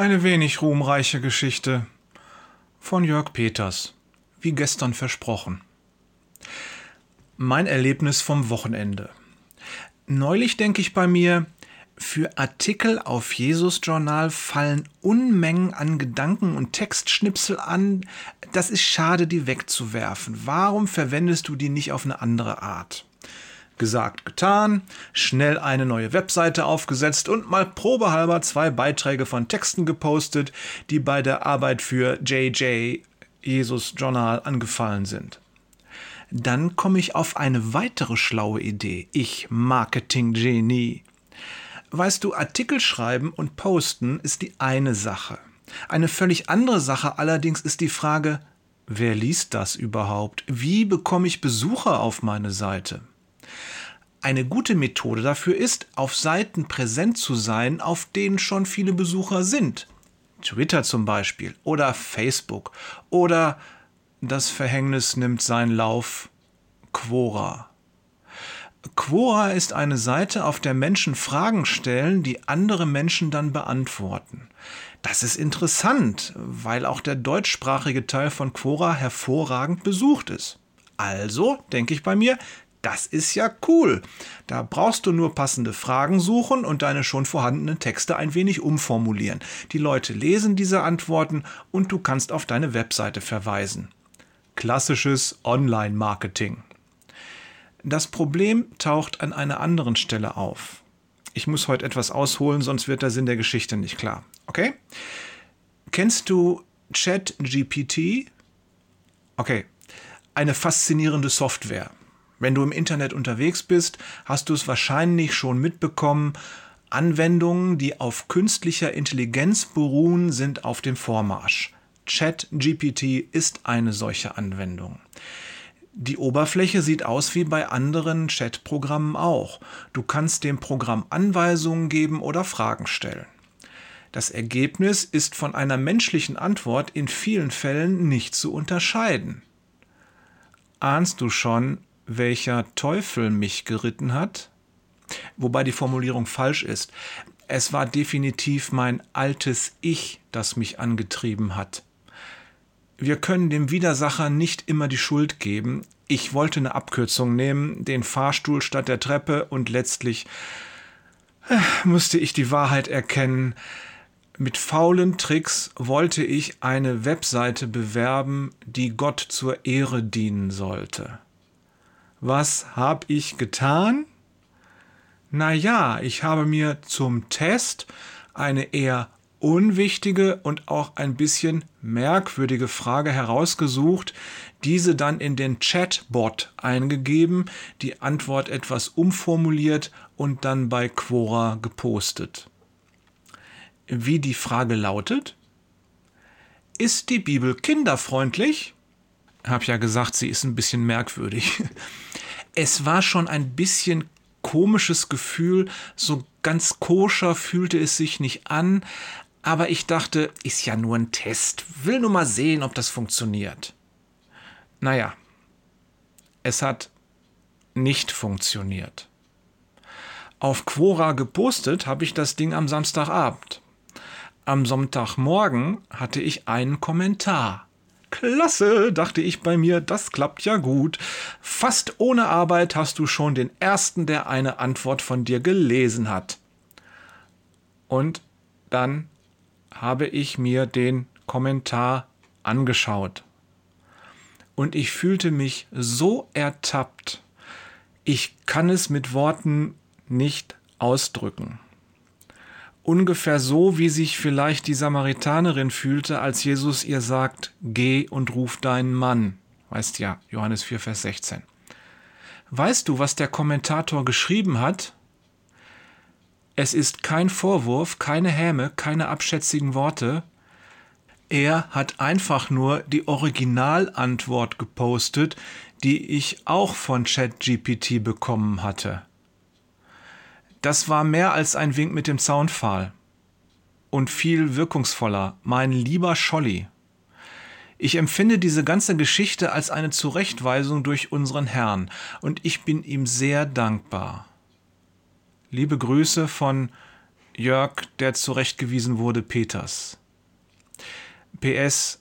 Eine wenig ruhmreiche Geschichte von Jörg Peters, wie gestern versprochen. Mein Erlebnis vom Wochenende. Neulich denke ich bei mir, für Artikel auf Jesus Journal fallen Unmengen an Gedanken und Textschnipsel an. Das ist schade, die wegzuwerfen. Warum verwendest du die nicht auf eine andere Art? Gesagt, getan, schnell eine neue Webseite aufgesetzt und mal probehalber zwei Beiträge von Texten gepostet, die bei der Arbeit für JJ Jesus Journal angefallen sind. Dann komme ich auf eine weitere schlaue Idee. Ich Marketing-Genie. Weißt du, Artikel schreiben und posten ist die eine Sache. Eine völlig andere Sache allerdings ist die Frage, wer liest das überhaupt? Wie bekomme ich Besucher auf meine Seite? Eine gute Methode dafür ist, auf Seiten präsent zu sein, auf denen schon viele Besucher sind. Twitter zum Beispiel oder Facebook oder das Verhängnis nimmt seinen Lauf Quora. Quora ist eine Seite, auf der Menschen Fragen stellen, die andere Menschen dann beantworten. Das ist interessant, weil auch der deutschsprachige Teil von Quora hervorragend besucht ist. Also, denke ich bei mir, das ist ja cool. Da brauchst du nur passende Fragen suchen und deine schon vorhandenen Texte ein wenig umformulieren. Die Leute lesen diese Antworten und du kannst auf deine Webseite verweisen. Klassisches Online-Marketing. Das Problem taucht an einer anderen Stelle auf. Ich muss heute etwas ausholen, sonst wird der Sinn der Geschichte nicht klar. Okay? Kennst du ChatGPT? Okay. Eine faszinierende Software. Wenn du im Internet unterwegs bist, hast du es wahrscheinlich schon mitbekommen. Anwendungen, die auf künstlicher Intelligenz beruhen, sind auf dem Vormarsch. ChatGPT ist eine solche Anwendung. Die Oberfläche sieht aus wie bei anderen Chat-Programmen auch. Du kannst dem Programm Anweisungen geben oder Fragen stellen. Das Ergebnis ist von einer menschlichen Antwort in vielen Fällen nicht zu unterscheiden. Ahnst du schon, welcher Teufel mich geritten hat? Wobei die Formulierung falsch ist. Es war definitiv mein altes Ich, das mich angetrieben hat. Wir können dem Widersacher nicht immer die Schuld geben. Ich wollte eine Abkürzung nehmen, den Fahrstuhl statt der Treppe und letztlich äh, musste ich die Wahrheit erkennen. Mit faulen Tricks wollte ich eine Webseite bewerben, die Gott zur Ehre dienen sollte. Was habe ich getan? Na ja, ich habe mir zum Test eine eher unwichtige und auch ein bisschen merkwürdige Frage herausgesucht, diese dann in den Chatbot eingegeben, die Antwort etwas umformuliert und dann bei Quora gepostet. Wie die Frage lautet? Ist die Bibel kinderfreundlich? Hab ja gesagt, sie ist ein bisschen merkwürdig. Es war schon ein bisschen komisches Gefühl, so ganz koscher fühlte es sich nicht an, aber ich dachte, ist ja nur ein Test. Will nur mal sehen, ob das funktioniert. Naja, es hat nicht funktioniert. Auf Quora gepostet habe ich das Ding am Samstagabend. Am Sonntagmorgen hatte ich einen Kommentar. Klasse, dachte ich bei mir, das klappt ja gut. Fast ohne Arbeit hast du schon den ersten, der eine Antwort von dir gelesen hat. Und dann habe ich mir den Kommentar angeschaut. Und ich fühlte mich so ertappt. Ich kann es mit Worten nicht ausdrücken. Ungefähr so, wie sich vielleicht die Samaritanerin fühlte, als Jesus ihr sagt, Geh und ruf deinen Mann. Weißt ja, Johannes 4, Vers 16. Weißt du, was der Kommentator geschrieben hat? Es ist kein Vorwurf, keine Häme, keine abschätzigen Worte. Er hat einfach nur die Originalantwort gepostet, die ich auch von ChatGPT bekommen hatte. Das war mehr als ein Wink mit dem Zaunpfahl. Und viel wirkungsvoller, mein lieber Scholli. Ich empfinde diese ganze Geschichte als eine Zurechtweisung durch unseren Herrn, und ich bin ihm sehr dankbar. Liebe Grüße von Jörg, der zurechtgewiesen wurde, Peters. PS,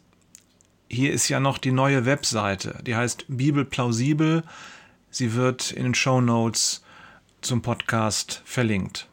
hier ist ja noch die neue Webseite, die heißt Bibel plausibel. Sie wird in den Show Notes zum Podcast verlinkt.